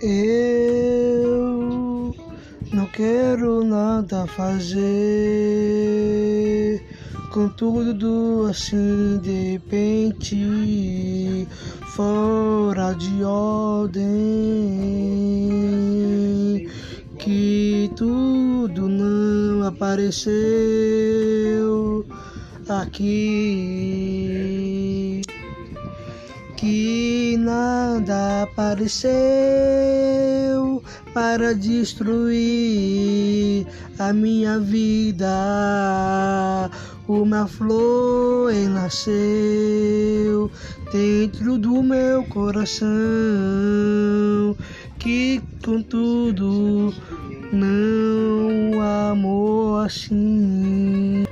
Eu não quero nada fazer, contudo assim de repente, fora de ordem, que tudo não apareceu aqui que nada apareceu para destruir a minha vida. Uma flor nasceu dentro do meu coração, que contudo não amou assim.